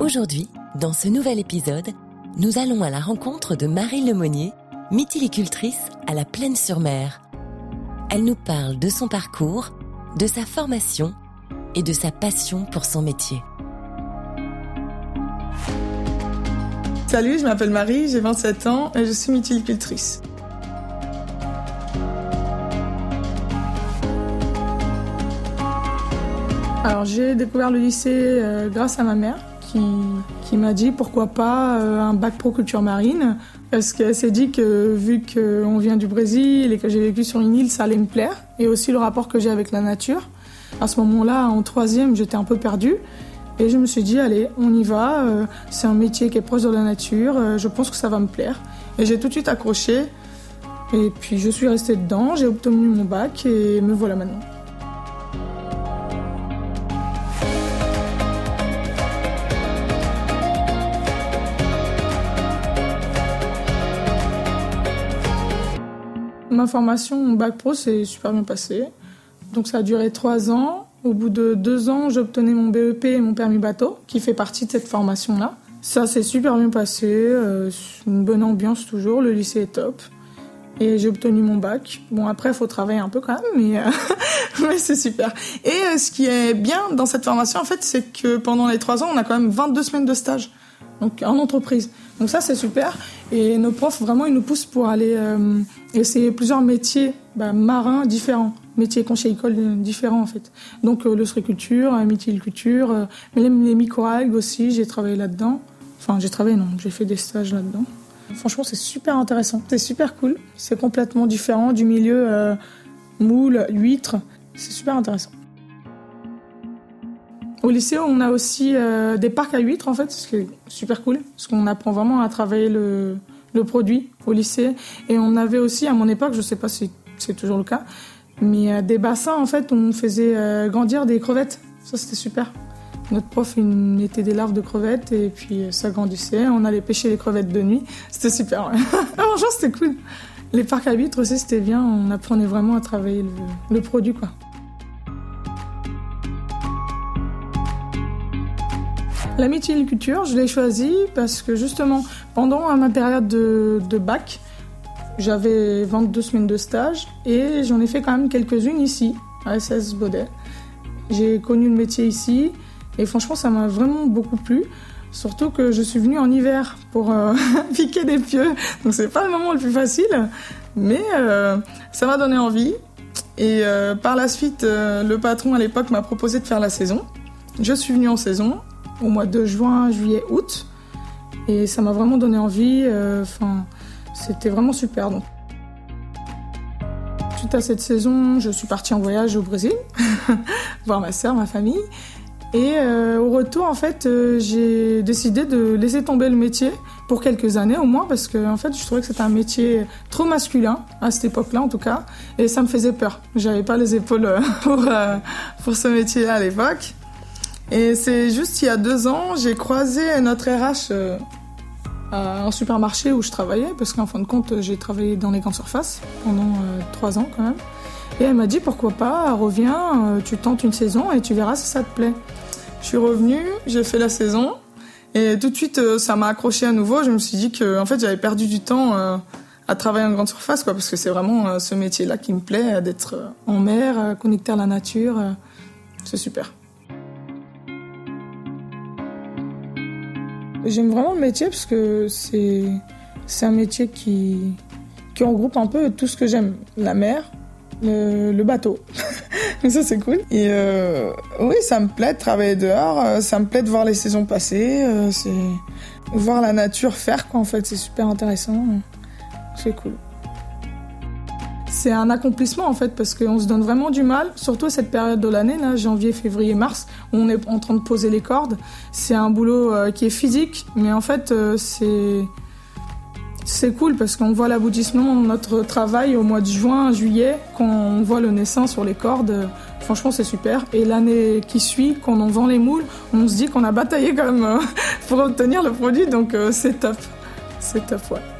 Aujourd'hui, dans ce nouvel épisode, nous allons à la rencontre de Marie Lemonnier, mythilicultrice à la Plaine-sur-Mer. Elle nous parle de son parcours, de sa formation et de sa passion pour son métier. Salut, je m'appelle Marie, j'ai 27 ans et je suis mythilicultrice. Alors j'ai découvert le lycée euh, grâce à ma mère qui, m'a dit pourquoi pas euh, un bac pro culture marine? Parce qu'elle s'est dit que vu qu'on vient du Brésil et que j'ai vécu sur une île, ça allait me plaire et aussi le rapport que j'ai avec la nature. À ce moment-là, en troisième, j'étais un peu perdue et je me suis dit allez, on y va. euh, c'est un métier qui est proche de la nature. je pense que ça va me plaire. Et j'ai tout de suite accroché. Et puis je suis restée dedans. J'ai obtenu mon bac et me voilà maintenant. Ma formation mon bac pro s'est super bien passée. Donc ça a duré trois ans. Au bout de deux ans, j'obtenais mon BEP et mon permis bateau, qui fait partie de cette formation-là. Ça s'est super bien passé, euh, une bonne ambiance toujours, le lycée est top. Et j'ai obtenu mon bac. Bon, après, il faut travailler un peu quand même, mais, euh, mais c'est super. Et euh, ce qui est bien dans cette formation, en fait, c'est que pendant les trois ans, on a quand même 22 semaines de stage, donc en entreprise. Donc ça, c'est super. Et nos profs, vraiment, ils nous poussent pour aller euh, essayer plusieurs métiers bah, marins différents, métiers conchylicole différents en fait. Donc euh, l'ostréiculture, la mythiliculture, euh, mais les, microalgues aussi, j'ai travaillé là-dedans. Enfin, j'ai travaillé, non, j'ai fait des stages là-dedans. Franchement, c'est super intéressant. C'est super cool. C'est complètement différent du milieu euh, moule, huître. C'est super intéressant. Au lycée, on a aussi euh, des parcs à huîtres, en fait, ce qui est super cool, parce qu'on apprend vraiment à travailler le, produit au lycée. Et on avait aussi, à mon époque, je sais pas si c'est toujours le cas, mais euh, des bassins, en fait, on faisait euh, grandir des crevettes. Ça, c'était super. Notre prof, il mettait des larves de crevettes et puis ça grandissait. On allait pêcher les crevettes de nuit. C'était super, ouais. Franchement, c'était cool. Les parcs à huîtres aussi, c'était bien. On apprenait vraiment à travailler le, le produit, quoi. La mythiliculture, je l'ai choisie parce que justement, pendant ma période de, de bac, j'avais 22 semaines de stage et j'en ai fait quand même quelques-unes ici, à SS Baudet. J'ai connu le métier ici et franchement, ça m'a vraiment beaucoup plu. Surtout que je suis venue en hiver pour euh, piquer des pieux, donc c'est pas le moment le plus facile, mais euh, ça m'a donné envie. Et euh, par la suite, le patron à l'époque m'a proposé de faire la saison. Je suis venue en saison au mois de juin, juillet, août, et ça m'a vraiment donné envie. euh, Enfin, c'était vraiment super. Donc. Suite à cette saison, je suis partie en voyage au Brésil, voir ma sœur, ma famille. Et euh, au retour, en fait, euh, j'ai décidé de laisser tomber le métier pour quelques années au moins, parce que en fait, je trouvais que c'était un métier trop masculin à cette époque-là, en tout cas, et ça me faisait peur. J'avais pas les épaules pour pour ce métier-là à l'époque. Et c'est juste il y a deux ans, j'ai croisé notre RH euh, à un supermarché où je travaillais, parce qu'en fin de compte, j'ai travaillé dans les grandes surfaces pendant euh, trois ans quand même. Et elle m'a dit pourquoi pas, reviens, euh, tu tentes une saison et tu verras si ça te plaît. Je suis revenue, j'ai fait la saison et tout de suite ça m'a accroché à nouveau. Je me suis dit que en fait j'avais perdu du temps à travailler en grande surface parce que c'est vraiment ce métier-là qui me plaît, d'être en mer, connecté à la nature, c'est super. J'aime vraiment le métier parce que c'est c'est un métier qui qui regroupe un peu tout ce que j'aime, la mer, le, le bateau. Ça c'est cool. Et euh, oui, ça me plaît de travailler dehors, euh, ça me plaît de voir les saisons passer, euh, c'est voir la nature faire quoi en fait, c'est super intéressant. C'est cool. C'est un accomplissement en fait parce qu'on se donne vraiment du mal, surtout à cette période de l'année, là, janvier, février, mars, où on est en train de poser les cordes. C'est un boulot euh, qui est physique, mais en fait euh, c'est c'est cool parce qu'on voit l'aboutissement de notre travail au mois de juin, juillet, quand on voit le naissin sur les cordes. Franchement, c'est super. Et l'année qui suit, quand on vend les moules, on se dit qu'on a bataillé quand même euh, pour obtenir le produit, donc c'est top. C'est top, ouais.